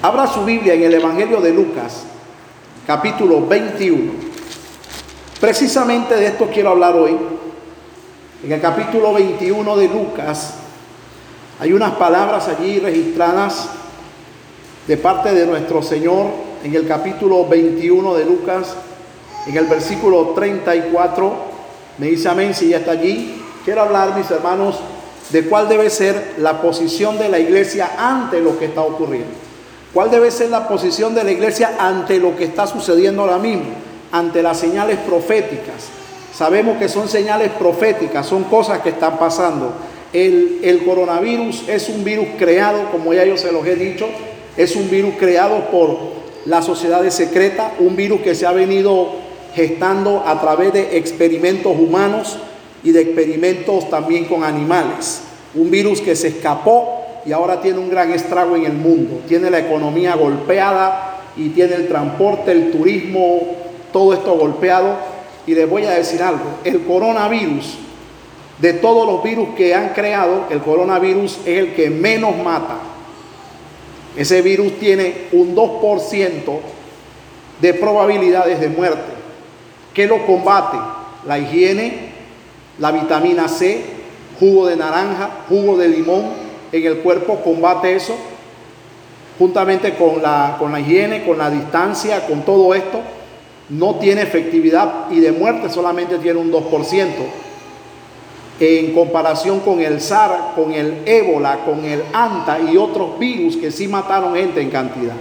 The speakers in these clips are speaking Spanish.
Abra su Biblia en el Evangelio de Lucas, capítulo 21. Precisamente de esto quiero hablar hoy. En el capítulo 21 de Lucas hay unas palabras allí registradas de parte de nuestro Señor en el capítulo 21 de Lucas, en el versículo 34. Me dice amén si ya está allí. Quiero hablar, mis hermanos, de cuál debe ser la posición de la iglesia ante lo que está ocurriendo. ¿Cuál debe ser la posición de la iglesia ante lo que está sucediendo ahora mismo? Ante las señales proféticas. Sabemos que son señales proféticas, son cosas que están pasando. El, coronavirus es un virus creado, como ya yo se los he dicho, es un virus creado por la sociedad secreta, un virus que se ha venido gestando a través de experimentos humanos y de experimentos también con animales. Un virus que se escapó y ahora tiene un gran estrago en el mundo. Tiene la economía golpeada y tiene el transporte, el turismo, todo esto golpeado. Y les voy a decir algo, el coronavirus, de todos los virus que han creado, el coronavirus es el que menos mata. Ese virus tiene un 2% de probabilidades de muerte. ¿Qué lo combate? La higiene, la vitamina C, jugo de naranja, jugo de limón en el cuerpo combate eso, juntamente con la, con la higiene, con la distancia, con todo esto, no tiene efectividad y de muerte solamente tiene un 2%. En comparación con el SAR, con el ébola, con el ANTA y otros virus que sí mataron gente en cantidad.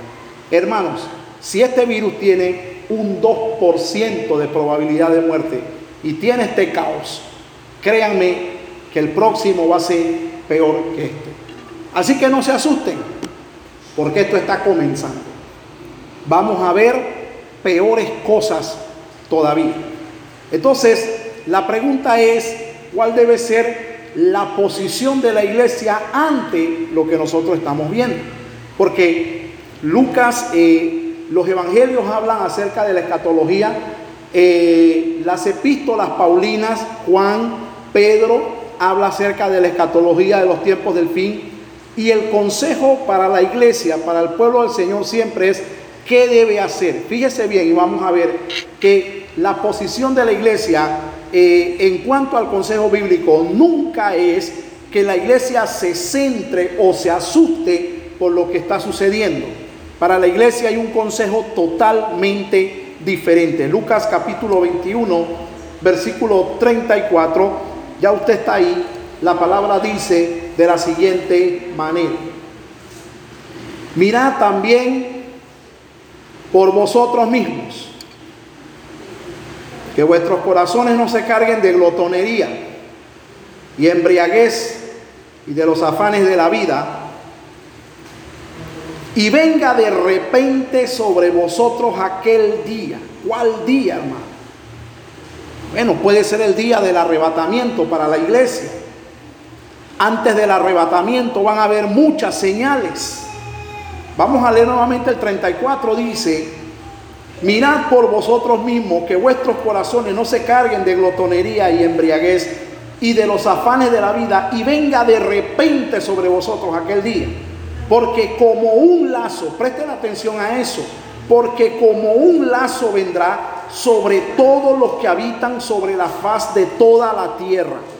Hermanos, si este virus tiene un 2% de probabilidad de muerte y tiene este caos, créanme que el próximo va a ser peor que este. Así que no se asusten, porque esto está comenzando. Vamos a ver peores cosas todavía. Entonces, la pregunta es, ¿cuál debe ser la posición de la iglesia ante lo que nosotros estamos viendo? Porque Lucas, eh, los evangelios hablan acerca de la escatología, eh, las epístolas paulinas, Juan, Pedro habla acerca de la escatología de los tiempos del fin y el consejo para la iglesia, para el pueblo del Señor siempre es qué debe hacer. Fíjese bien y vamos a ver que la posición de la iglesia eh, en cuanto al consejo bíblico nunca es que la iglesia se centre o se asuste por lo que está sucediendo. Para la iglesia hay un consejo totalmente diferente. Lucas capítulo 21, versículo 34 ya usted está ahí, la palabra dice de la siguiente manera. Mirad también por vosotros mismos, que vuestros corazones no se carguen de glotonería y embriaguez y de los afanes de la vida, y venga de repente sobre vosotros aquel día. ¿Cuál día, hermano? Bueno, puede ser el día del arrebatamiento para la iglesia. Antes del arrebatamiento van a haber muchas señales. Vamos a leer nuevamente el 34, dice, mirad por vosotros mismos que vuestros corazones no se carguen de glotonería y embriaguez y de los afanes de la vida y venga de repente sobre vosotros aquel día. Porque como un lazo, presten atención a eso, porque como un lazo vendrá sobre todos los que habitan sobre la faz de toda la tierra.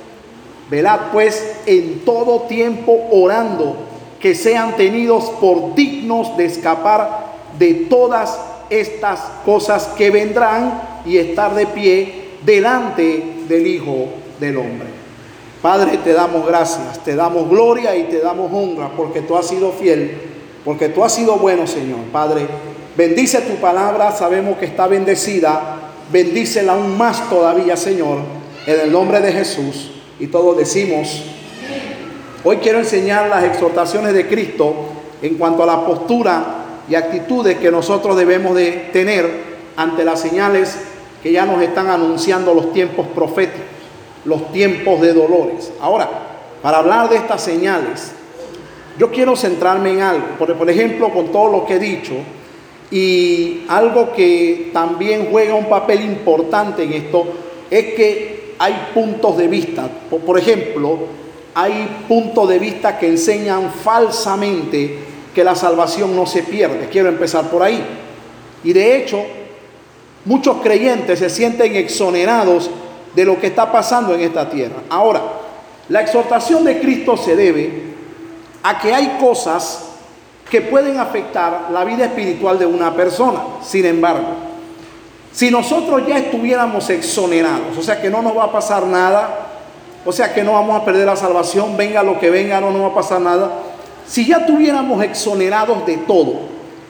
Velad pues en todo tiempo orando que sean tenidos por dignos de escapar de todas estas cosas que vendrán y estar de pie delante del Hijo del Hombre. Padre, te damos gracias, te damos gloria y te damos honra porque tú has sido fiel, porque tú has sido bueno, Señor. Padre, Bendice tu palabra, sabemos que está bendecida. Bendícela aún más todavía, Señor, en el nombre de Jesús. Y todos decimos, hoy quiero enseñar las exhortaciones de Cristo en cuanto a la postura y actitudes que nosotros debemos de tener ante las señales que ya nos están anunciando los tiempos proféticos, los tiempos de dolores. Ahora, para hablar de estas señales, yo quiero centrarme en algo. Por, por ejemplo, con todo lo que he dicho, y algo que también juega un papel importante en esto es que hay puntos de vista. Por ejemplo, hay puntos de vista que enseñan falsamente que la salvación no se pierde. Quiero empezar por ahí. Y de hecho, muchos creyentes se sienten exonerados de lo que está pasando en esta tierra. Ahora, la exhortación de Cristo se debe a que hay cosas que pueden afectar la vida espiritual de una persona. Sin embargo, si nosotros ya estuviéramos exonerados, o sea que no nos va a pasar nada, o sea que no vamos a perder la salvación, venga lo que venga, no nos va a pasar nada. Si ya tuviéramos exonerados de todo,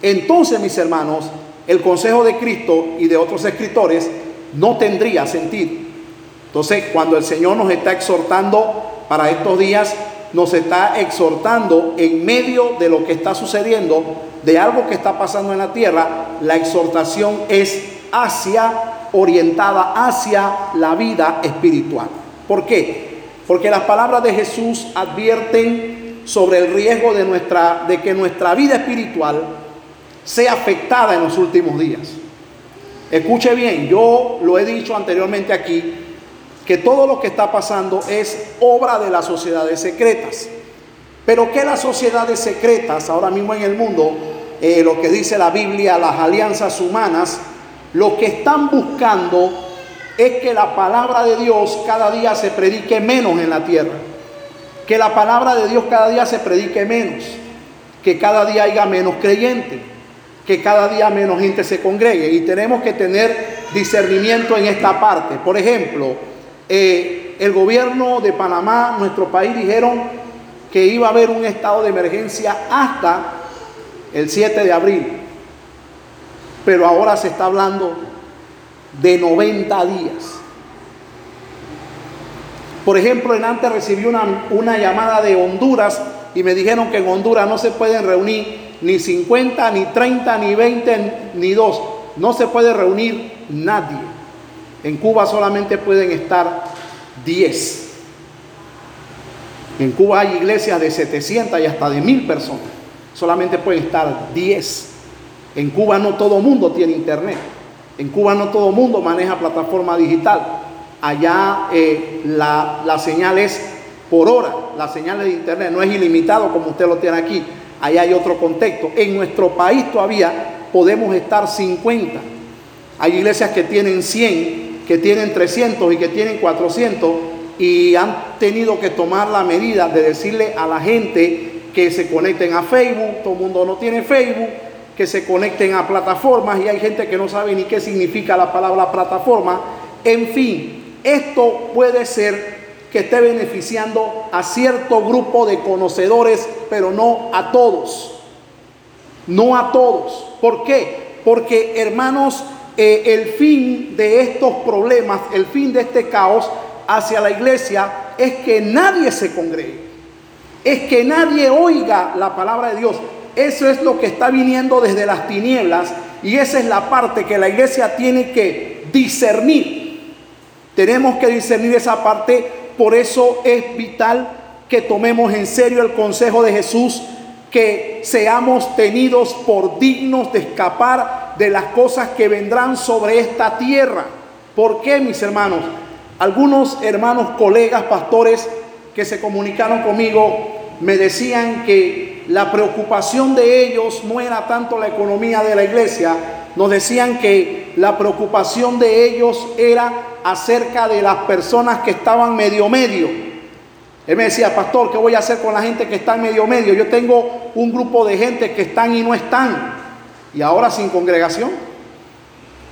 entonces mis hermanos, el consejo de Cristo y de otros escritores no tendría sentido. Entonces, cuando el Señor nos está exhortando para estos días, nos está exhortando en medio de lo que está sucediendo, de algo que está pasando en la tierra, la exhortación es hacia, orientada hacia la vida espiritual. ¿Por qué? Porque las palabras de Jesús advierten sobre el riesgo de, nuestra, de que nuestra vida espiritual sea afectada en los últimos días. Escuche bien, yo lo he dicho anteriormente aquí, que todo lo que está pasando es obra de las sociedades secretas. Pero que las sociedades secretas ahora mismo en el mundo, eh, lo que dice la Biblia, las alianzas humanas, lo que están buscando es que la palabra de Dios cada día se predique menos en la tierra. Que la palabra de Dios cada día se predique menos. Que cada día haya menos creyentes. Que cada día menos gente se congregue. Y tenemos que tener discernimiento en esta parte. Por ejemplo, eh, el gobierno de Panamá, nuestro país, dijeron que iba a haber un estado de emergencia hasta el 7 de abril. Pero ahora se está hablando de 90 días. Por ejemplo, en antes recibí una, una llamada de Honduras y me dijeron que en Honduras no se pueden reunir ni 50, ni 30, ni 20, ni 2. No se puede reunir nadie. En Cuba solamente pueden estar 10. En Cuba hay iglesias de 700 y hasta de 1000 personas. Solamente pueden estar 10. En Cuba no todo mundo tiene internet. En Cuba no todo mundo maneja plataforma digital. Allá eh, la, señal es por hora. La señal de internet no es ilimitado como usted lo tiene aquí. Allá hay otro contexto. En nuestro país todavía podemos estar 50. Hay iglesias que tienen 100, que tienen 300 y que tienen 400 y han tenido que tomar la medida de decirle a la gente que se conecten a Facebook. Todo el mundo no tiene Facebook que se conecten a plataformas y hay gente que no sabe ni qué significa la palabra plataforma. En fin, esto puede ser que esté beneficiando a cierto grupo de conocedores, pero no a todos. No a todos. ¿Por qué? Porque, hermanos, eh, el fin de estos problemas, el fin de este caos hacia la iglesia es que nadie se congregue. Es que nadie oiga la palabra de Dios. Eso es lo que está viniendo desde las tinieblas y esa es la parte que la iglesia tiene que discernir. Tenemos que discernir esa parte, por eso es vital que tomemos en serio el consejo de Jesús, que seamos tenidos por dignos de escapar de las cosas que vendrán sobre esta tierra. ¿Por qué, mis hermanos? Algunos hermanos, colegas, pastores que se comunicaron conmigo me decían que la preocupación de ellos no era tanto la economía de la iglesia, nos decían que la preocupación de ellos era acerca de las personas que estaban medio medio. Él me decía, pastor, ¿qué voy a hacer con la gente que está en medio medio? Yo tengo un grupo de gente que están y no están, y ahora sin congregación,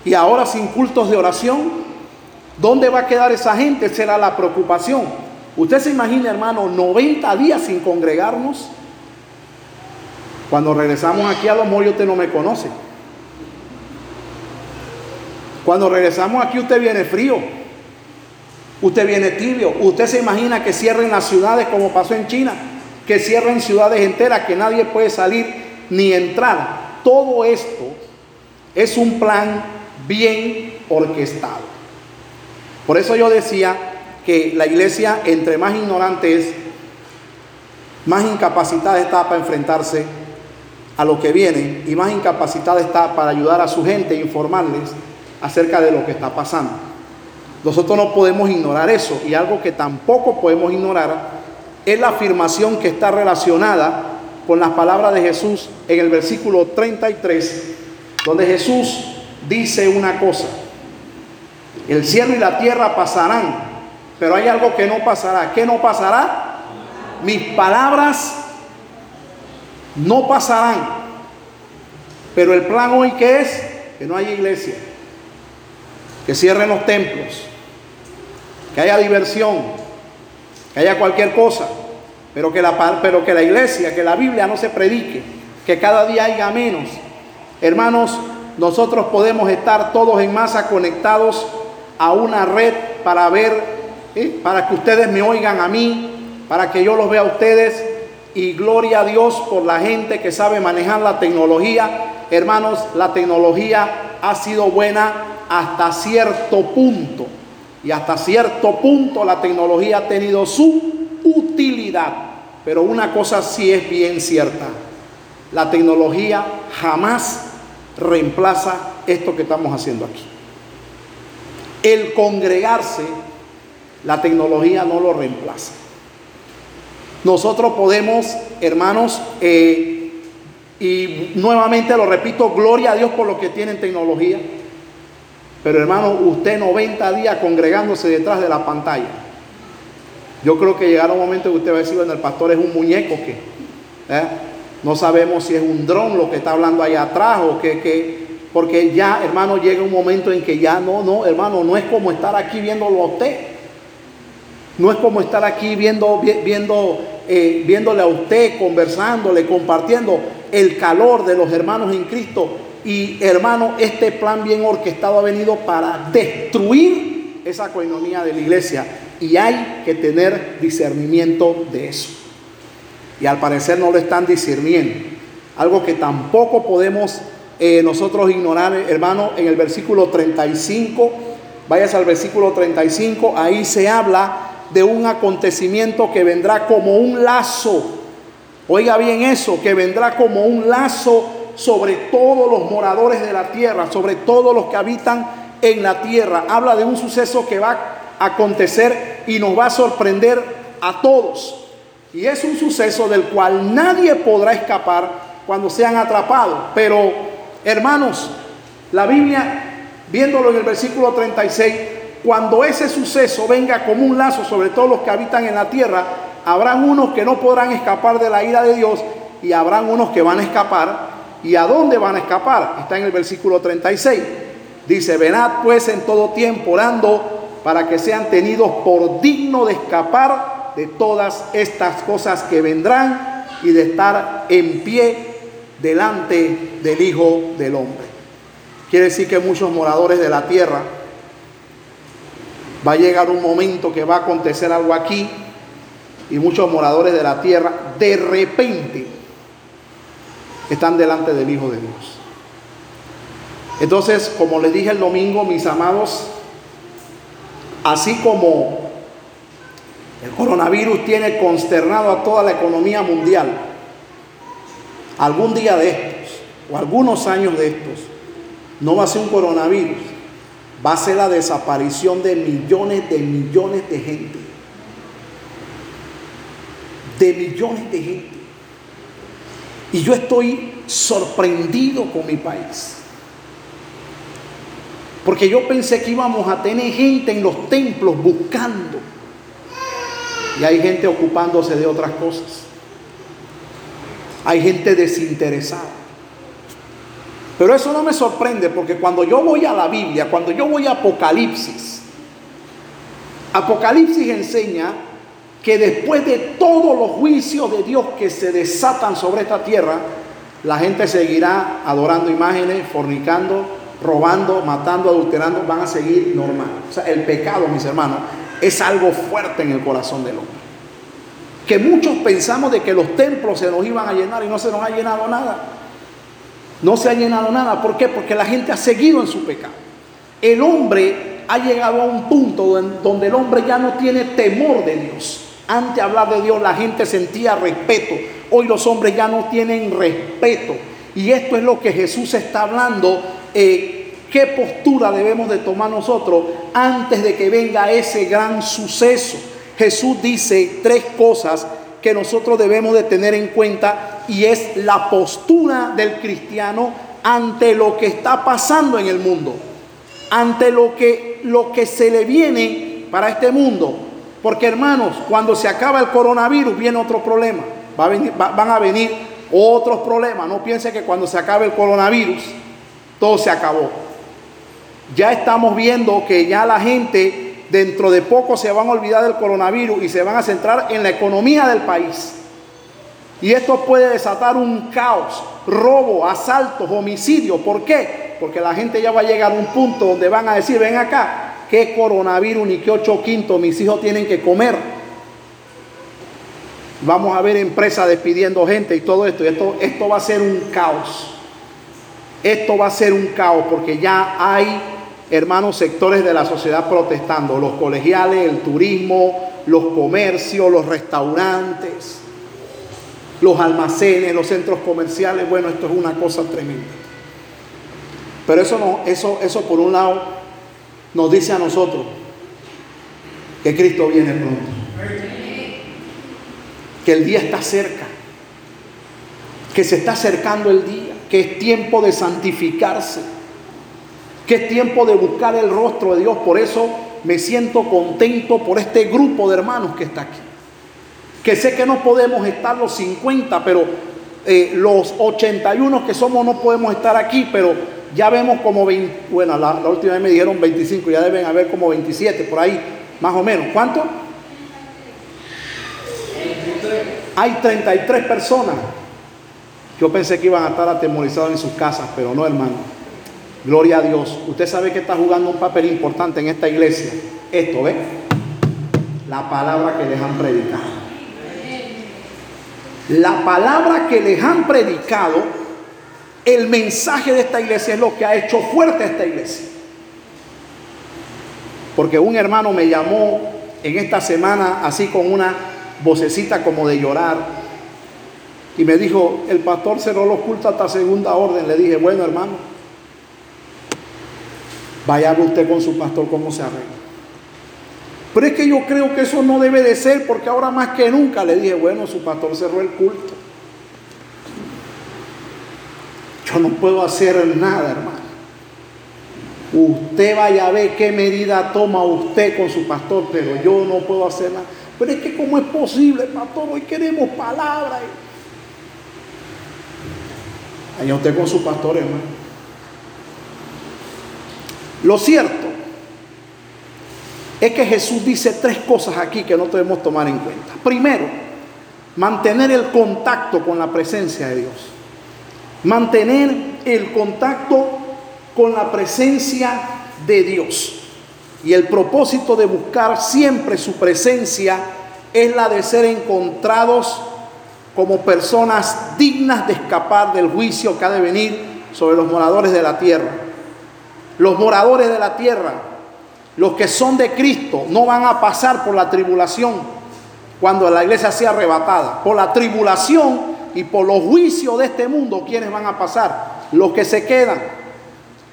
y ahora sin cultos de oración. ¿Dónde va a quedar esa gente? Será la preocupación. Usted se imagina, hermano, 90 días sin congregarnos. Cuando regresamos aquí a lo mejor usted no me conoce. Cuando regresamos aquí usted viene frío. Usted viene tibio. Usted se imagina que cierren las ciudades como pasó en China. Que cierren ciudades enteras, que nadie puede salir ni entrar. Todo esto es un plan bien orquestado. Por eso yo decía que la iglesia, entre más ignorante es, más incapacitada está para enfrentarse a lo que viene y más incapacitada está para ayudar a su gente e informarles acerca de lo que está pasando. Nosotros no podemos ignorar eso y algo que tampoco podemos ignorar es la afirmación que está relacionada con las palabras de Jesús en el versículo 33, donde Jesús dice una cosa. El cielo y la tierra pasarán, pero hay algo que no pasará. ¿Qué no pasará? Mis palabras no pasarán. Pero el plan hoy que es que no haya iglesia, que cierren los templos, que haya diversión, que haya cualquier cosa, pero que la, pero que la iglesia, que la Biblia no se predique, que cada día haya menos. Hermanos, nosotros podemos estar todos en masa conectados a una red para ver, ¿eh? para que ustedes me oigan a mí, para que yo los vea a ustedes. Y gloria a Dios por la gente que sabe manejar la tecnología. Hermanos, la tecnología ha sido buena hasta cierto punto. Y hasta cierto punto la tecnología ha tenido su utilidad. Pero una cosa sí es bien cierta. La tecnología jamás reemplaza esto que estamos haciendo aquí. El congregarse, la tecnología no lo reemplaza. Nosotros podemos, hermanos, eh, y nuevamente lo repito, gloria a Dios por lo que tienen tecnología. Pero hermano, usted 90 días congregándose detrás de la pantalla. Yo creo que llegará un momento que usted va a decir, bueno, el pastor es un muñeco que... ¿eh? No sabemos si es un dron lo que está hablando allá atrás o que, porque ya, hermano, llega un momento en que ya no, no, hermano, no es como estar aquí viéndolo a usted. No es como estar aquí viendo, viendo, eh, viéndole a usted, conversándole, compartiendo el calor de los hermanos en Cristo. Y hermano, este plan bien orquestado ha venido para destruir esa coinonía de la iglesia. Y hay que tener discernimiento de eso y al parecer no lo están discerniendo. Algo que tampoco podemos eh, nosotros ignorar, hermano, en el versículo 35, vayas al versículo 35, ahí se habla de un acontecimiento que vendrá como un lazo. Oiga bien eso, que vendrá como un lazo sobre todos los moradores de la tierra, sobre todos los que habitan en la tierra. Habla de un suceso que va a acontecer y nos va a sorprender a todos. Y es un suceso del cual nadie podrá escapar cuando sean atrapados. Pero, hermanos, la Biblia, viéndolo en el versículo 36, cuando ese suceso venga como un lazo sobre todos los que habitan en la tierra, habrán unos que no podrán escapar de la ira de Dios y habrán unos que van a escapar. ¿Y a dónde van a escapar? Está en el versículo 36. Dice, venad pues en todo tiempo orando para que sean tenidos por digno de escapar de todas estas cosas que vendrán y de estar en pie delante del Hijo del Hombre. Quiere decir que muchos moradores de la tierra va a llegar un momento que va a acontecer algo aquí y muchos moradores de la tierra de repente están delante del Hijo de Dios. Entonces, como les dije el domingo, mis amados, así como el coronavirus tiene consternado a toda la economía mundial. Algún día de estos, o algunos años de estos, no va a ser un coronavirus, va a ser la desaparición de millones de millones de gente. De millones de gente. Y yo estoy sorprendido con mi país. Porque yo pensé que íbamos a tener gente en los templos buscando y hay gente ocupándose de otras cosas. Hay gente desinteresada. Pero eso no me sorprende porque cuando yo voy a la Biblia, cuando yo voy a Apocalipsis, Apocalipsis enseña que después de todos los juicios de Dios que se desatan sobre esta tierra, la gente seguirá adorando imágenes, fornicando, robando, matando, adulterando, van a seguir normal. O sea, el pecado, mis hermanos, es algo fuerte en el corazón del hombre. Que muchos pensamos de que los templos se nos iban a llenar y no se nos ha llenado nada. No se ha llenado nada. ¿Por qué? Porque la gente ha seguido en su pecado. El hombre ha llegado a un punto donde el hombre ya no tiene temor de Dios. Antes de hablar de Dios la gente sentía respeto. Hoy los hombres ya no tienen respeto. Y esto es lo que Jesús está hablando. Eh, ¿Qué postura debemos de tomar nosotros antes de que venga ese gran suceso? Jesús dice tres cosas que nosotros debemos de tener en cuenta y es la postura del cristiano ante lo que está pasando en el mundo, ante lo que, lo que se le viene para este mundo. Porque hermanos, cuando se acaba el coronavirus viene otro problema. van a venir otros problemas. No piense que cuando se acabe el coronavirus todo se acabó. Ya estamos viendo que ya la gente dentro de poco se van a olvidar del coronavirus y se van a centrar en la economía del país. Y esto puede desatar un caos, robo, asaltos, homicidios. ¿Por qué? Porque la gente ya va a llegar a un punto donde van a decir, ven acá, qué coronavirus ni qué ocho quintos mis hijos tienen que comer. Vamos a ver empresas despidiendo gente y todo esto. esto, esto va a ser un caos. Esto va a ser un caos porque ya hay, hermanos, sectores de la sociedad protestando. Los colegiales, el turismo, los comercios, los restaurantes los almacenes, los centros comerciales. Bueno, esto es una cosa tremenda. Pero eso no, eso, eso por un lado nos dice a nosotros que Cristo viene pronto. Que el día está cerca. Que se está acercando el día. Que es tiempo de santificarse. Que es tiempo de buscar el rostro de Dios. Por eso me siento contento por este grupo de hermanos que está aquí que sé que no podemos estar los 50, pero eh, los 81 que somos no podemos estar aquí, pero ya vemos como 20, bueno, la, última vez me dijeron 25, ya deben haber como 27 por ahí, más o menos. ¿Cuánto? Hay 33 personas. Yo pensé que iban a estar atemorizados en sus casas, pero no, hermano. Gloria a Dios. Usted sabe que está jugando un papel importante en esta iglesia. Esto, ¿ve? La palabra que les han predicado. La palabra que les han predicado, el mensaje de esta iglesia es lo que ha hecho fuerte a esta iglesia. Porque un hermano me llamó en esta semana así con una vocecita como de llorar y me dijo, el pastor cerró los cultos hasta segunda orden. Le dije, bueno hermano, vaya usted con su pastor cómo se arregla. Pero es que yo creo que eso no debe de ser porque ahora más que nunca le dije, bueno, su pastor cerró el culto. Yo no puedo hacer nada, hermano. Usted vaya a ver qué medida toma usted con su pastor, pero yo no puedo hacer nada. Pero es que cómo es posible, pastor, hoy queremos palabras. Allá usted con su pastor, hermano. Lo cierto es que Jesús dice tres cosas aquí que no debemos tomar en cuenta. Primero, mantener el contacto con la presencia de Dios. Mantener el contacto con la presencia de Dios. Y el propósito de buscar siempre su presencia es la de ser encontrados como personas dignas de escapar del juicio que ha de venir sobre los moradores de la tierra. Los moradores de la tierra los que son de Cristo no van a pasar por la tribulación cuando la iglesia sea arrebatada. Por la tribulación y por los juicios de este mundo, ¿quiénes van a pasar? Los que se quedan.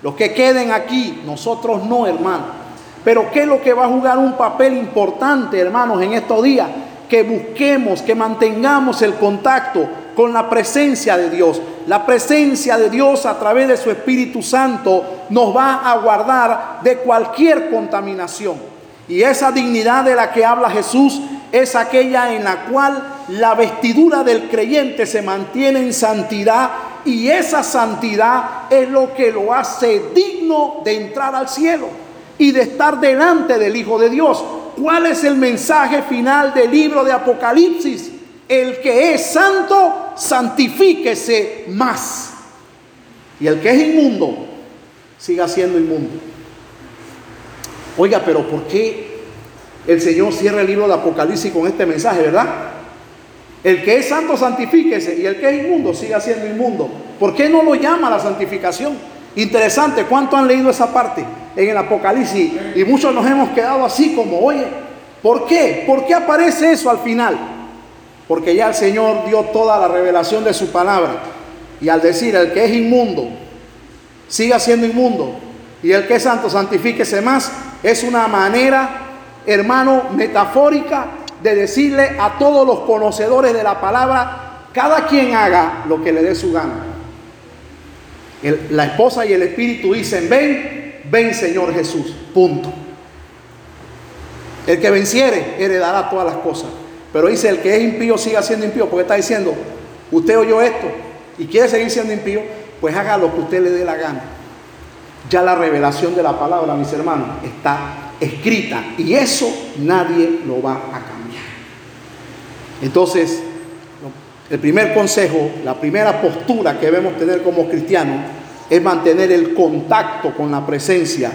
Los que queden aquí, nosotros no, hermano. Pero ¿qué es lo que va a jugar un papel importante, hermanos, en estos días? Que busquemos, que mantengamos el contacto con la presencia de Dios. La presencia de Dios a través de su Espíritu Santo nos va a guardar de cualquier contaminación. Y esa dignidad de la que habla Jesús es aquella en la cual la vestidura del creyente se mantiene en santidad y esa santidad es lo que lo hace digno de entrar al cielo y de estar delante del Hijo de Dios. ¿Cuál es el mensaje final del libro de Apocalipsis? El que es santo, santifíquese más. Y el que es inmundo, siga siendo inmundo. Oiga, pero ¿por qué el Señor cierra el libro de Apocalipsis con este mensaje, verdad? El que es santo, santifíquese. Y el que es inmundo, siga siendo inmundo. ¿Por qué no lo llama la santificación? Interesante, ¿cuánto han leído esa parte en el Apocalipsis? Y muchos nos hemos quedado así como, oye, ¿por qué? ¿Por qué aparece eso al final? Porque ya el Señor dio toda la revelación de su palabra. Y al decir, el que es inmundo, siga siendo inmundo, y el que es santo, santifíquese más, es una manera, hermano, metafórica de decirle a todos los conocedores de la palabra cada quien haga lo que le dé su gana. la esposa y el espíritu dicen, ven, ven Señor Jesús, punto. El que venciere heredará todas las cosas. Pero dice, el que es impío siga siendo impío, porque está diciendo, usted oyó esto y quiere seguir siendo impío, pues haga lo que usted le dé la gana. Ya la revelación de la palabra, mis hermanos, está escrita y eso nadie lo va a cambiar. Entonces, el primer consejo, la primera postura que debemos tener como cristianos es mantener el contacto con la presencia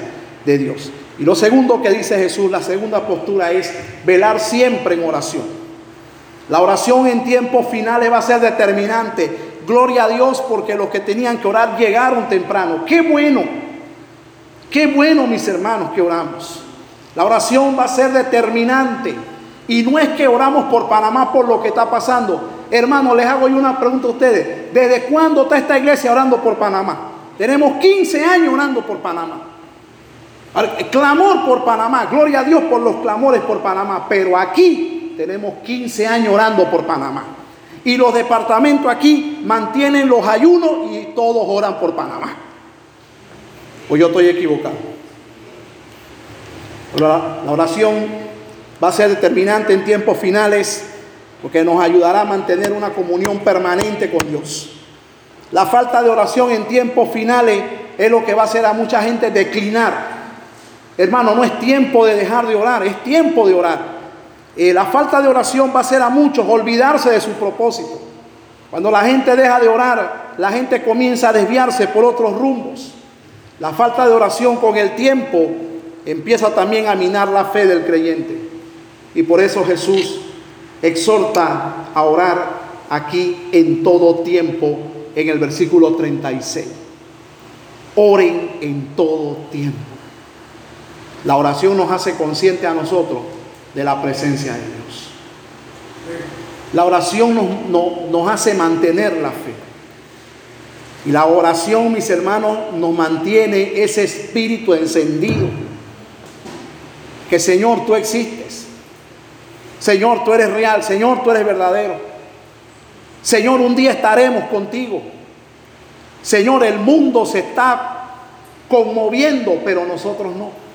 de Dios. Y lo segundo que dice Jesús, la segunda postura es velar siempre en oración. La oración en tiempos finales va a ser determinante. Gloria a Dios porque los que tenían que orar llegaron temprano. Qué bueno, qué bueno mis hermanos que oramos. La oración va a ser determinante. Y no es que oramos por Panamá por lo que está pasando. Hermano, les hago yo una pregunta a ustedes. ¿Desde cuándo está esta iglesia orando por Panamá? Tenemos 15 años orando por Panamá. Clamor por Panamá. Gloria a Dios por los clamores por Panamá. Pero aquí tenemos 15 años orando por Panamá. Y los departamentos aquí mantienen los ayunos y todos oran por Panamá. O yo estoy equivocado. La, oración va a ser determinante en tiempos finales porque nos ayudará a mantener una comunión permanente con Dios. La falta de oración en tiempos finales es lo que va a hacer a mucha gente declinar. Hermano, no es tiempo de dejar de orar, es tiempo de orar. La falta de oración va a hacer a muchos olvidarse de su propósito. Cuando la gente deja de orar, la gente comienza a desviarse por otros rumbos. La falta de oración con el tiempo empieza también a minar la fe del creyente. Y por eso Jesús exhorta a orar aquí en todo tiempo en el versículo 36. Oren en todo tiempo. La oración nos hace consciente a nosotros de la presencia de Dios. La oración nos, hace mantener la fe. Y la oración, mis hermanos, nos mantiene ese espíritu encendido. Que Señor, tú existes. Señor, tú eres real. Señor, tú eres verdadero. Señor, un día estaremos contigo. Señor, el mundo se está conmoviendo, pero nosotros no.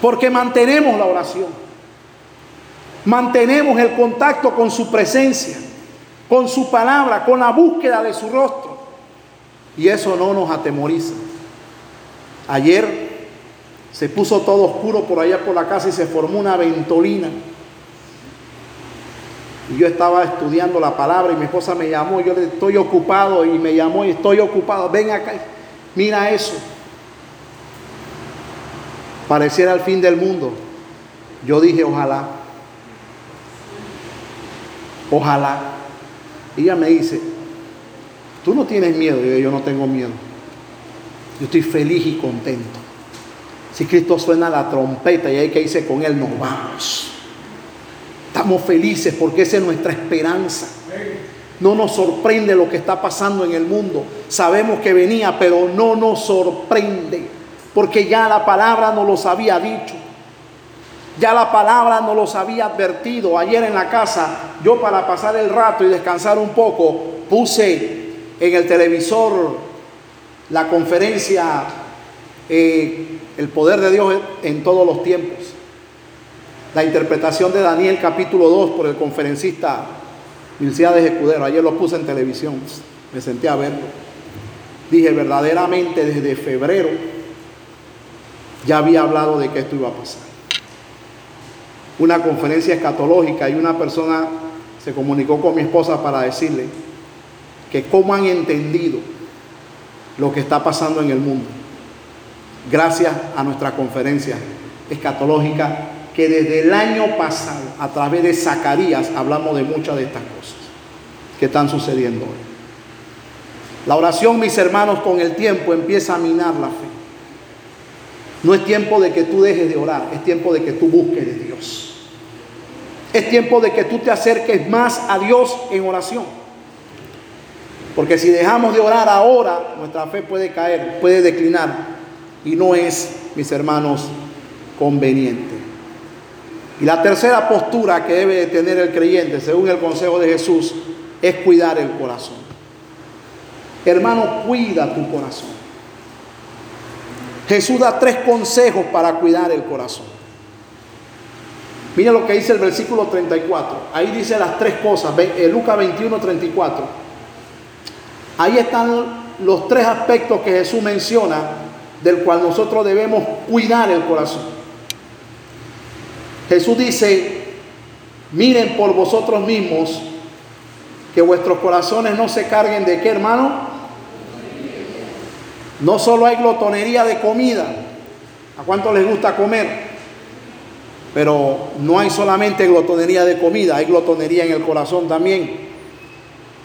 Porque mantenemos la oración. Mantenemos el contacto con su presencia, con su palabra, con la búsqueda de su rostro. Y eso no nos atemoriza. Ayer se puso todo oscuro por allá por la casa y se formó una ventolina. Y yo estaba estudiando la palabra y mi esposa me llamó, yo le estoy ocupado y me llamó y estoy ocupado, ven acá, mira eso pareciera el fin del mundo, yo dije, ojalá, ojalá. Y ella me dice, tú no tienes miedo, yo, yo no tengo miedo. Yo estoy feliz y contento. Si Cristo suena la trompeta y hay que irse con Él, nos vamos. Estamos felices porque esa es nuestra esperanza. No nos sorprende lo que está pasando en el mundo. Sabemos que venía, pero no nos sorprende porque ya la palabra nos los había dicho. Ya la palabra nos los había advertido. Ayer en la casa, yo para pasar el rato y descansar un poco, puse en el televisor la conferencia eh, El poder de Dios en todos los tiempos. La interpretación de Daniel capítulo 2 por el conferencista de Escudero. Ayer lo puse en televisión. Me senté a verlo. Dije verdaderamente desde febrero ya había hablado de que esto iba a pasar. Una conferencia escatológica y una persona se comunicó con mi esposa para decirle que cómo han entendido lo que está pasando en el mundo. Gracias a nuestra conferencia escatológica que desde el año pasado, a través de Zacarías, hablamos de muchas de estas cosas que están sucediendo hoy. La oración, mis hermanos, con el tiempo empieza a minar la fe. No es tiempo de que tú dejes de orar, es tiempo de que tú busques de Dios. Es tiempo de que tú te acerques más a Dios en oración. Porque si dejamos de orar ahora, nuestra fe puede caer, puede declinar. Y no es, mis hermanos, conveniente. Y la tercera postura que debe de tener el creyente, según el consejo de Jesús, es cuidar el corazón. Hermano, cuida tu corazón. Jesús da tres consejos para cuidar el corazón. Mira lo que dice el versículo 34. Ahí dice las tres cosas. Eh, Lucas 21, 34. Ahí están los tres aspectos que Jesús menciona del cual nosotros debemos cuidar el corazón. Jesús dice, miren por vosotros mismos que vuestros corazones no se carguen de qué, hermano? No solo hay glotonería de comida, ¿a cuánto les gusta comer? Pero no hay solamente glotonería de comida, hay glotonería en el corazón también.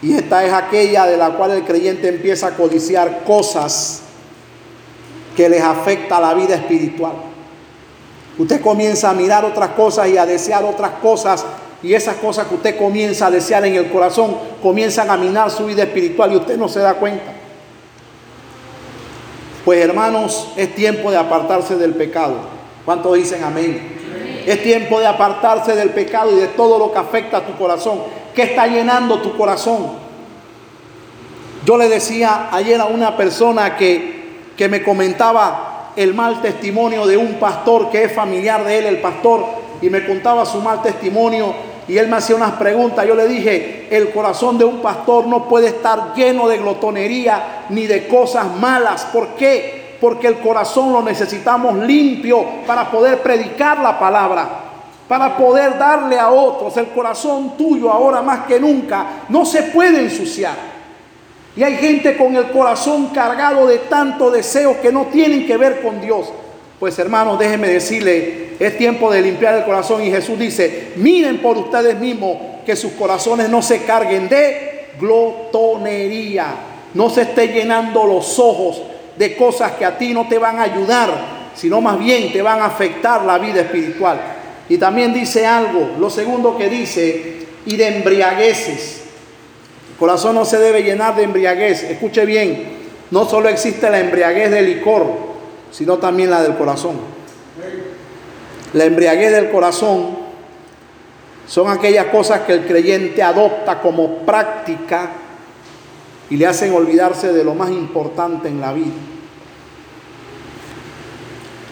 Y esta es aquella de la cual el creyente empieza a codiciar cosas que les afecta la vida espiritual. Usted comienza a mirar otras cosas y a desear otras cosas y esas cosas que usted comienza a desear en el corazón comienzan a minar su vida espiritual y usted no se da cuenta. Pues hermanos, es tiempo de apartarse del pecado. ¿Cuántos dicen amén? Es tiempo de apartarse del pecado y de todo lo que afecta a tu corazón. ¿Qué está llenando tu corazón? Yo le decía ayer a una persona que, que me comentaba el mal testimonio de un pastor que es familiar de él, el pastor, y me contaba su mal testimonio y él me hacía unas preguntas. Yo le dije, el corazón de un pastor no puede estar lleno de glotonería ni de cosas malas. ¿Por qué? Porque el corazón lo necesitamos limpio para poder predicar la palabra para poder darle a otros. El corazón tuyo ahora más que nunca no se puede ensuciar. Y hay gente con el corazón cargado de tanto deseo que no tienen que ver con Dios. Pues hermanos, déjenme decirle, es tiempo de limpiar el corazón y Jesús dice, miren por ustedes mismos que sus corazones no se carguen de glotonería, no se esté llenando los ojos de cosas que a ti no te van a ayudar, sino más bien te van a afectar la vida espiritual. Y también dice algo, lo segundo que dice, y de embriagueces. El corazón no se debe llenar de embriaguez. Escuche bien, no solo existe la embriaguez del licor, sino también la del corazón. La embriaguez del corazón son aquellas cosas que el creyente adopta como práctica y le hacen olvidarse de lo más importante en la vida.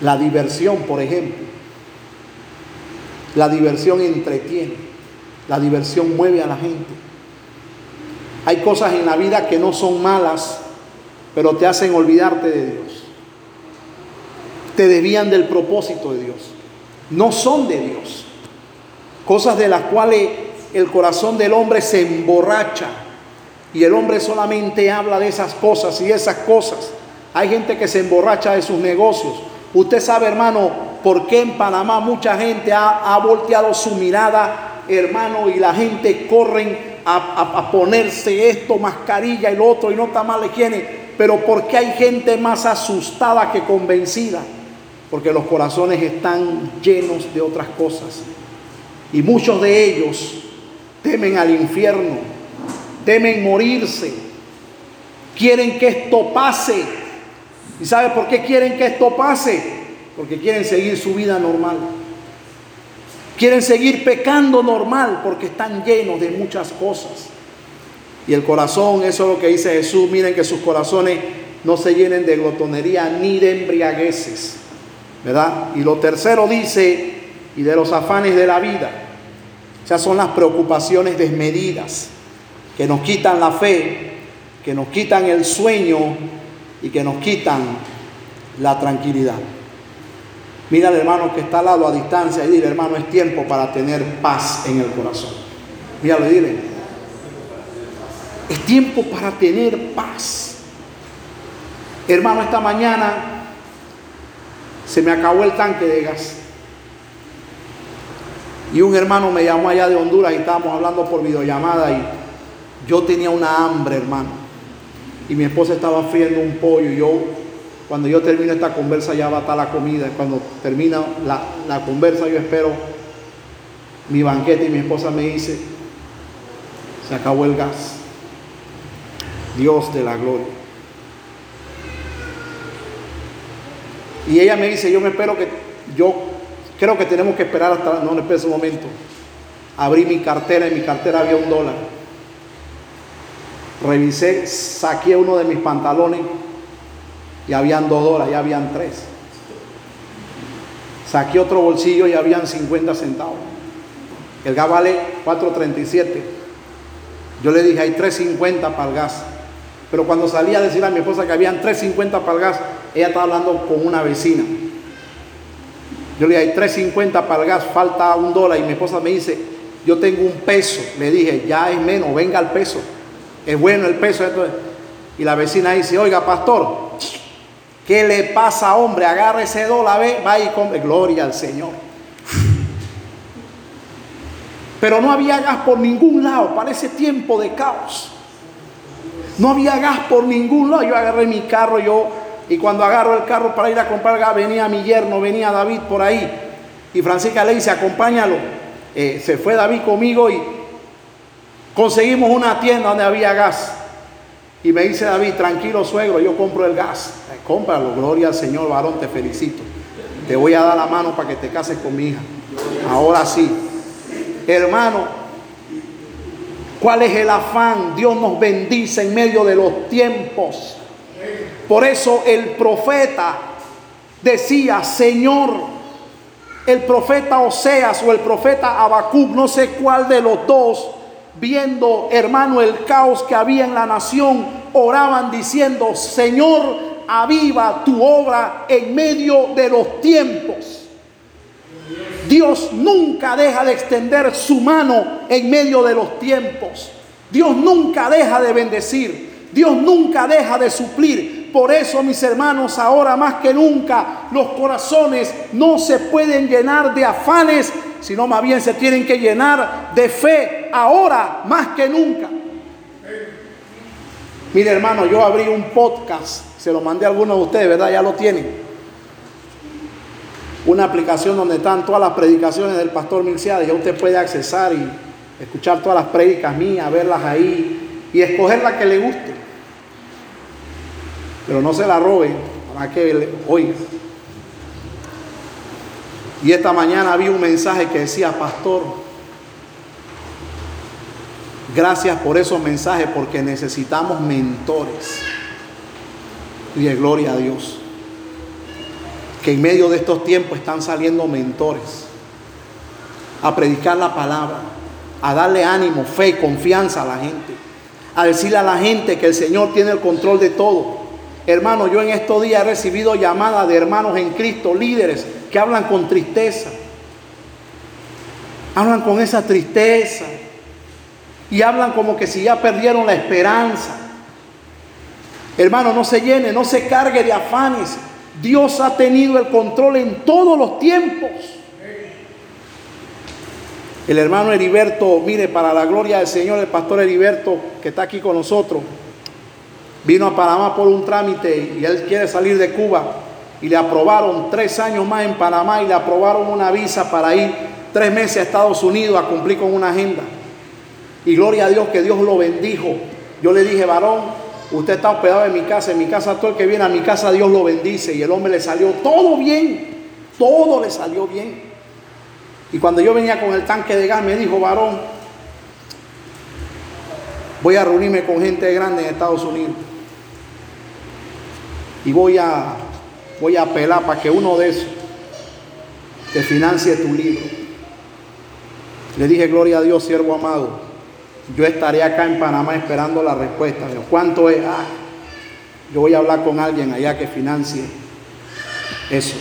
La diversión, por ejemplo. La diversión entretiene, la diversión mueve a la gente. Hay cosas en la vida que no son malas, pero te hacen olvidarte de Dios. Te desvían del propósito de Dios. No son de Dios. Cosas de las cuales el corazón del hombre se emborracha y el hombre solamente habla de esas cosas y esas cosas. Hay gente que se emborracha de sus negocios. Usted sabe, hermano, por qué en Panamá mucha gente ha, volteado su mirada, hermano, y la gente corren a, ponerse esto, mascarilla y lo otro, y no está mal higiene. Pero ¿por qué hay gente más asustada que convencida? Porque los corazones están llenos de otras cosas. Y muchos de ellos temen al infierno, temen morirse, quieren que esto pase ¿Y sabe por qué quieren que esto pase? Porque quieren seguir su vida normal. Quieren seguir pecando normal porque están llenos de muchas cosas. Y el corazón, eso es lo que dice Jesús, miren que sus corazones no se llenen de glotonería ni de embriagueces. ¿Verdad? Y lo tercero dice, y de los afanes de la vida. Esas son las preocupaciones desmedidas que nos quitan la fe, que nos quitan el sueño y que nos quitan la tranquilidad. Mira al hermano que está al lado a distancia y dile, hermano, es tiempo para tener paz en el corazón. Míralo y dile, es tiempo para tener paz. Hermano, esta mañana se me acabó el tanque de gas. Y un hermano me llamó allá de Honduras y estábamos hablando por videollamada y yo tenía una hambre, hermano y mi esposa estaba friendo un pollo y yo, cuando yo termino esta conversa ya va a estar la comida. Cuando termina la, la conversa yo espero mi banquete y mi esposa me dice, se acabó el gas. Dios de la gloria. Y ella me dice, yo me espero que, yo creo que tenemos que esperar hasta, no, espera un momento. Abrí mi cartera, en mi cartera había un dólar. revisé, saqué uno de mis pantalones y habían dos dólares, ya habían tres. Saqué otro bolsillo y habían 50 centavos. El gas vale 4.37. Yo le dije, hay 3.50 para el gas. Pero cuando salí a decir a mi esposa que habían 3.50 para el gas, ella estaba hablando con una vecina. Yo le dije, hay 3.50 para el gas, falta un dólar. Y mi esposa me dice, yo tengo un peso. Le dije, ya es menos, venga el peso. Es bueno el peso. Y la vecina dice, oiga, pastor, ¿qué le pasa, hombre? Agarre ese dólar, ve, va y come. Gloria al Señor. Pero no había gas por ningún lado para ese tiempo de caos. No había gas por ningún lado. Yo agarré mi carro, yo, y cuando agarro el carro para ir a comprar gas, venía mi yerno, venía David por ahí. Y Francisca le dice, acompáñalo. Eh, se fue David conmigo y conseguimos una tienda donde había gas. Y me dice David, tranquilo suegro, yo compro el gas. Eh, cómpralo, gloria al Señor, varón, te felicito. Te voy a dar la mano para que te cases con mi hija. Ahora sí. Hermano, ¿Cuál es el afán? Dios nos bendice en medio de los tiempos. Por eso el profeta decía, Señor, el profeta Oseas o el profeta Habacuc, no sé cuál de los dos, viendo, hermano, el caos que había en la nación, oraban diciendo, Señor, aviva tu obra en medio de los tiempos. Dios nunca deja de extender su mano en medio de los tiempos. Dios nunca deja de bendecir. Dios nunca deja de suplir. Por eso, mis hermanos, ahora más que nunca, los corazones no se pueden llenar de afanes, sino más bien se tienen que llenar de fe, ahora más que nunca. Mire, hermano, yo abrí un podcast, se lo mandé a algunos de ustedes, ¿verdad? Ya lo tienen una aplicación donde están todas las predicaciones del pastor Milciades. Ya usted puede accesar y escuchar todas las prédicas mías, verlas ahí y escoger la que le guste. Pero no se la roben para que oiga. Y esta mañana vi un mensaje que decía, pastor, gracias por esos mensajes porque necesitamos mentores. Y de gloria a Dios que en medio de estos tiempos están saliendo mentores a predicar la palabra, a darle ánimo, fe, confianza a la gente, a decirle a la gente que el Señor tiene el control de todo. Hermano, yo en estos días he recibido llamadas de hermanos en Cristo, líderes, que hablan con tristeza. Hablan con esa tristeza. Y hablan como que si ya perdieron la esperanza. Hermano, no se llene, no se cargue de afanes. Dios ha tenido el control en todos los tiempos. El hermano Heriberto, mire, para la gloria del Señor, el pastor Heriberto, que está aquí con nosotros, vino a Panamá por un trámite y él quiere salir de Cuba. Y le aprobaron tres años más en Panamá y le aprobaron una visa para ir tres meses a Estados Unidos a cumplir con una agenda. Y gloria a Dios que Dios lo bendijo. Yo le dije, varón, Usted está hospedado en mi casa, en mi casa todo el que viene a mi casa Dios lo bendice y el hombre le salió todo bien, todo le salió bien. Y cuando yo venía con el tanque de gas me dijo, varón, voy a reunirme con gente grande en Estados Unidos y voy a, voy a apelar para que uno de esos te financie tu libro. Le dije, gloria a Dios, siervo amado yo estaré acá en Panamá esperando la respuesta. ¿Cuánto es? Ah, yo voy a hablar con alguien allá que financie eso.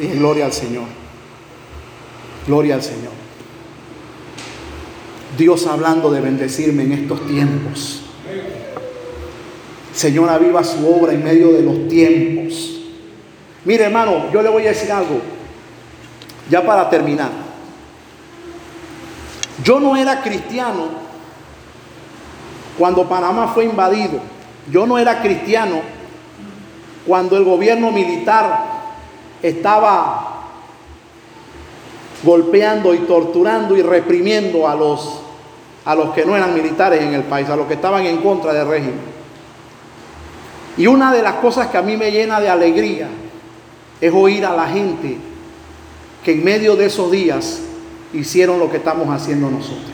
Y gloria al Señor. Gloria al Señor. Dios hablando de bendecirme en estos tiempos. Señor, aviva su obra en medio de los tiempos. Mire, hermano, yo le voy a decir algo. Ya para terminar. Yo no era cristiano cuando Panamá fue invadido. Yo no era cristiano cuando el gobierno militar estaba golpeando y torturando y reprimiendo a los, a los que no eran militares en el país, a los que estaban en contra del régimen. Y una de las cosas que a mí me llena de alegría es oír a la gente que en medio de esos días hicieron lo que estamos haciendo nosotros.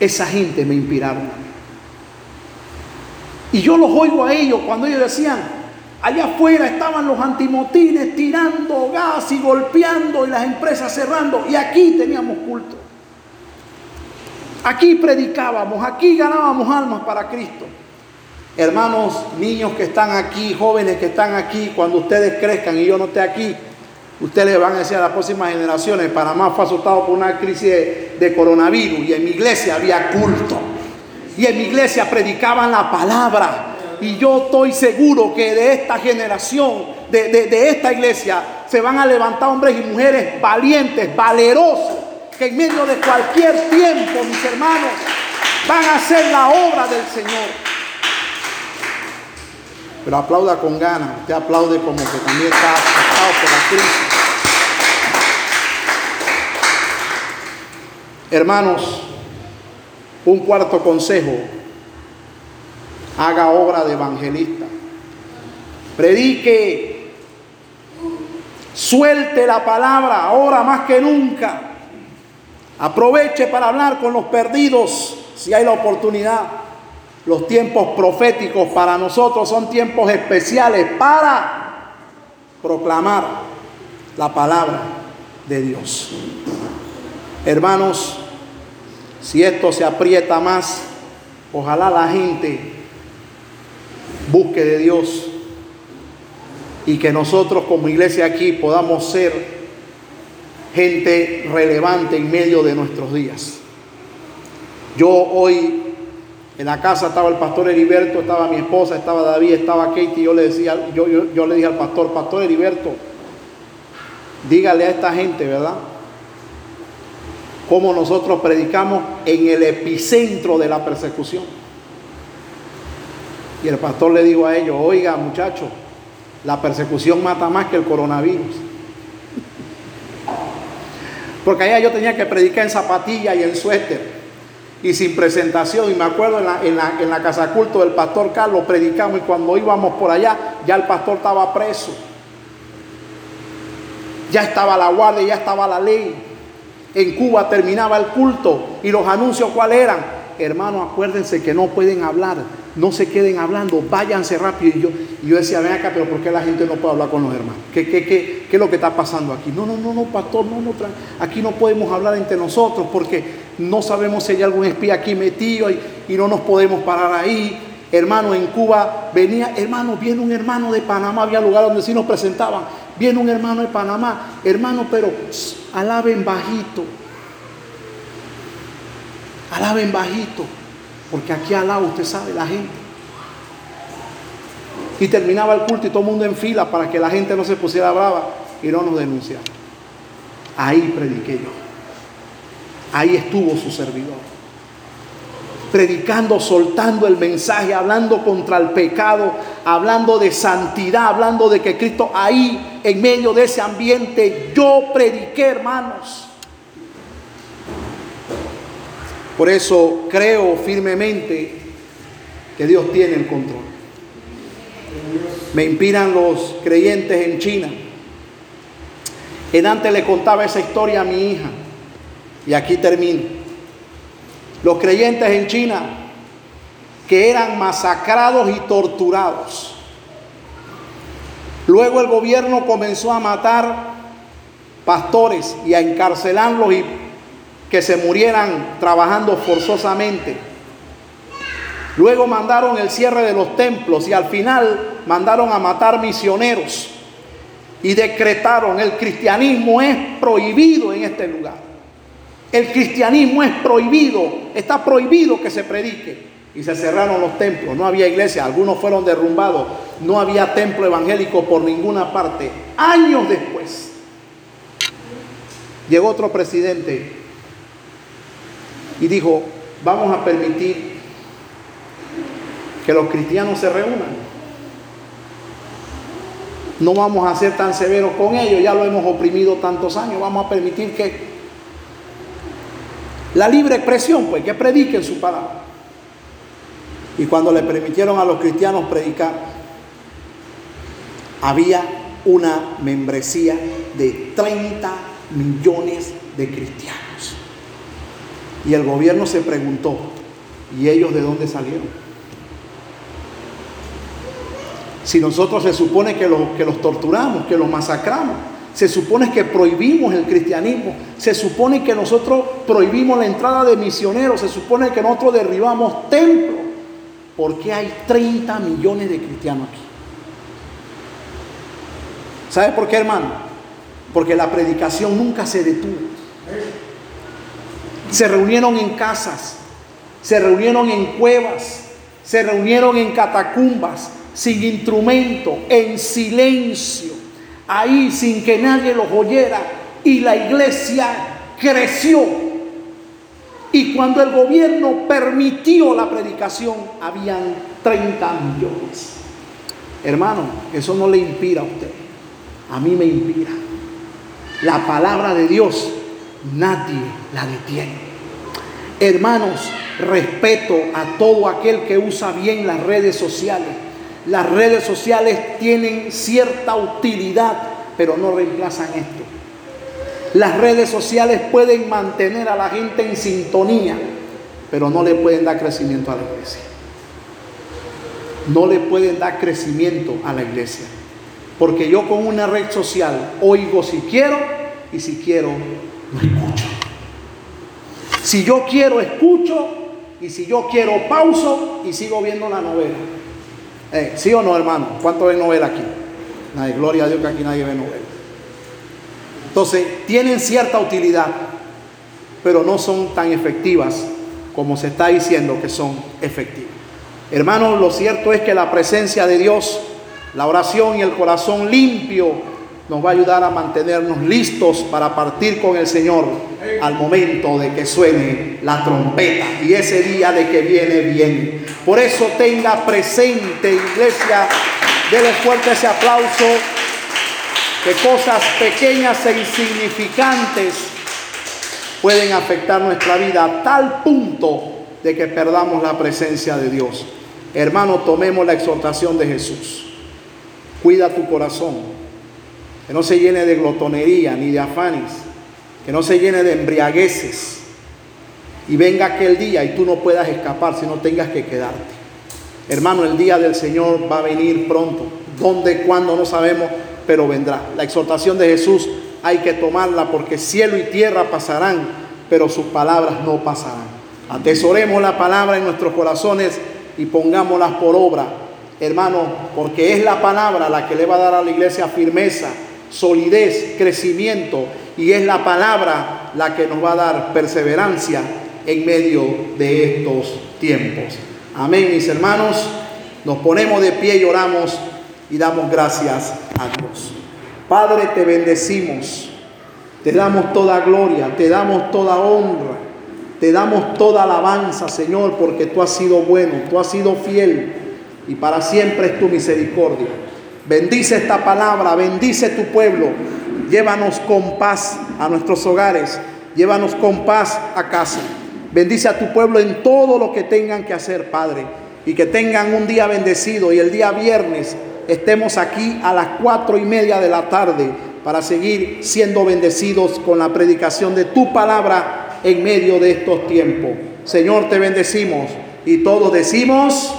Esa gente me inspiraron Y yo los oigo a ellos cuando ellos decían, allá afuera estaban los antimotines tirando gas y golpeando y las empresas cerrando. Y aquí teníamos culto. Aquí predicábamos, aquí ganábamos almas para Cristo. Hermanos, niños que están aquí, jóvenes que están aquí, cuando ustedes crezcan y yo no esté aquí, ustedes van a decir a las próximas generaciones, Panamá fue asustado por una crisis de, coronavirus y en mi iglesia había culto. Y en mi iglesia predicaban la palabra. Y yo estoy seguro que de esta generación, de, de esta iglesia, se van a levantar hombres y mujeres valientes, valerosos, que en medio de cualquier tiempo, mis hermanos, van a hacer la obra del Señor. Pero aplauda con ganas. Usted aplaude como que también está afectado por la crisis. Hermanos, un cuarto consejo. Haga obra de evangelista. Predique. Suelte la palabra ahora más que nunca. Aproveche para hablar con los perdidos si hay la oportunidad. Los tiempos proféticos para nosotros son tiempos especiales para proclamar la palabra de Dios. Hermanos, si esto se aprieta más, ojalá la gente busque de Dios y que nosotros como iglesia aquí podamos ser gente relevante en medio de nuestros días. Yo hoy en la casa estaba el pastor Heriberto, estaba mi esposa, estaba David, estaba Katie. Yo le decía, yo, yo, le dije al pastor, pastor Heriberto, dígale a esta gente, ¿verdad? Cómo nosotros predicamos en el epicentro de la persecución. Y el pastor le dijo a ellos, oiga muchachos, la persecución mata más que el coronavirus. Porque allá yo tenía que predicar en zapatilla y en suéter y sin presentación. Y me acuerdo en la, en la, en la casa culto del pastor Carlos, predicamos y cuando íbamos por allá, ya el pastor estaba preso. Ya estaba la guardia, ya estaba la ley. En Cuba terminaba el culto y los anuncios cuáles eran. Hermanos, acuérdense que no pueden hablar no se queden hablando, váyanse rápido. Y yo, yo decía, ven acá, pero ¿por qué la gente no puede hablar con los hermanos? ¿Qué, qué, qué, qué es lo que está pasando aquí? No, no, no, no, pastor, no, no, aquí no podemos hablar entre nosotros porque no sabemos si hay algún espía aquí metido y, no nos podemos parar ahí. Hermano, en Cuba venía, hermano, viene un hermano de Panamá, había lugar donde sí nos presentaban. Viene un hermano de Panamá, hermano, pero alaben bajito. Alaben bajito. Porque aquí al lado, usted sabe, la gente. Y terminaba el culto y todo el mundo en fila para que la gente no se pusiera brava y no nos denunciara. Ahí prediqué yo. Ahí estuvo su servidor. Predicando, soltando el mensaje, hablando contra el pecado, hablando de santidad, hablando de que Cristo ahí, en medio de ese ambiente, yo prediqué, hermanos. Por eso creo firmemente que Dios tiene el control. Me inspiran los creyentes en China. En antes le contaba esa historia a mi hija. Y aquí termino. Los creyentes en China que eran masacrados y torturados. Luego el gobierno comenzó a matar pastores y a encarcelarlos y que se murieran trabajando forzosamente. Luego mandaron el cierre de los templos y al final mandaron a matar misioneros y decretaron el cristianismo es prohibido en este lugar. El cristianismo es prohibido, está prohibido que se predique. Y se cerraron los templos, no había iglesia, algunos fueron derrumbados, no había templo evangélico por ninguna parte. Años después, llegó otro presidente y dijo, vamos a permitir que los cristianos se reúnan. No vamos a ser tan severos con ellos, ya lo hemos oprimido tantos años, vamos a permitir que la libre expresión, pues, que prediquen su palabra. Y cuando le permitieron a los cristianos predicar, había una membresía de 30 millones de cristianos. Y el gobierno se preguntó, ¿y ellos de dónde salieron? Si nosotros se supone que los, que los torturamos, que los masacramos, se supone que prohibimos el cristianismo, se supone que nosotros prohibimos la entrada de misioneros, se supone que nosotros derribamos templos. ¿Por qué hay 30 millones de cristianos aquí? ¿Sabe por qué, hermano? Porque la predicación nunca se detuvo. Se reunieron en casas, se reunieron en cuevas, se reunieron en catacumbas, sin instrumento, en silencio, ahí sin que nadie los oyera. Y la iglesia creció. Y cuando el gobierno permitió la predicación, habían 30 millones. Hermano, eso no le inspira a usted. A mí me inspira. La palabra de Dios, nadie la detiene. Hermanos, respeto a todo aquel que usa bien las redes sociales. Las redes sociales tienen cierta utilidad, pero no reemplazan esto. Las redes sociales pueden mantener a la gente en sintonía, pero no le pueden dar crecimiento a la iglesia. No le pueden dar crecimiento a la iglesia. Porque yo con una red social oigo si quiero y si quiero no escucho. Si yo quiero escucho y si yo quiero pauso y sigo viendo la novela. Eh, ¿Sí o no, hermano? ¿Cuánto ven novela aquí? Nadie, gloria a Dios que aquí nadie ve novela. Entonces, tienen cierta utilidad, pero no son tan efectivas como se está diciendo que son efectivas. Hermanos, lo cierto es que la presencia de Dios la oración y el corazón limpio nos va a ayudar a mantenernos listos para partir con el Señor al momento de que suene la trompeta y ese día de que viene bien. Por eso tenga presente, iglesia, dele fuerte ese aplauso, que cosas pequeñas e insignificantes pueden afectar nuestra vida a tal punto de que perdamos la presencia de Dios. Hermano, tomemos la exhortación de Jesús. Cuida tu corazón. Que no se llene de glotonería ni de afanes. Que no se llene de embriagueces. Y venga aquel día y tú no puedas escapar, si no tengas que quedarte. Hermano, el día del Señor va a venir pronto. ¿Dónde, cuándo? No sabemos, pero vendrá. La exhortación de Jesús hay que tomarla porque cielo y tierra pasarán, pero sus palabras no pasarán. Atesoremos la palabra en nuestros corazones y pongámoslas por obra hermano, porque es la palabra la que le va a dar a la iglesia firmeza, solidez, crecimiento, y es la palabra la que nos va a dar perseverancia en medio de estos tiempos. Amén, mis hermanos. Nos ponemos de pie y oramos y damos gracias a Dios. Padre, te bendecimos, te damos toda gloria, te damos toda honra, te damos toda alabanza, Señor, porque tú has sido bueno, tú has sido fiel y para siempre es tu misericordia. Bendice esta palabra, bendice tu pueblo. Llévanos con paz a nuestros hogares, llévanos con paz a casa. Bendice a tu pueblo en todo lo que tengan que hacer, Padre. Y que tengan un día bendecido y el día viernes estemos aquí a las cuatro y media de la tarde para seguir siendo bendecidos con la predicación de tu palabra en medio de estos tiempos. Señor, te bendecimos y todos decimos...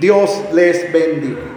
Dios les bendiga.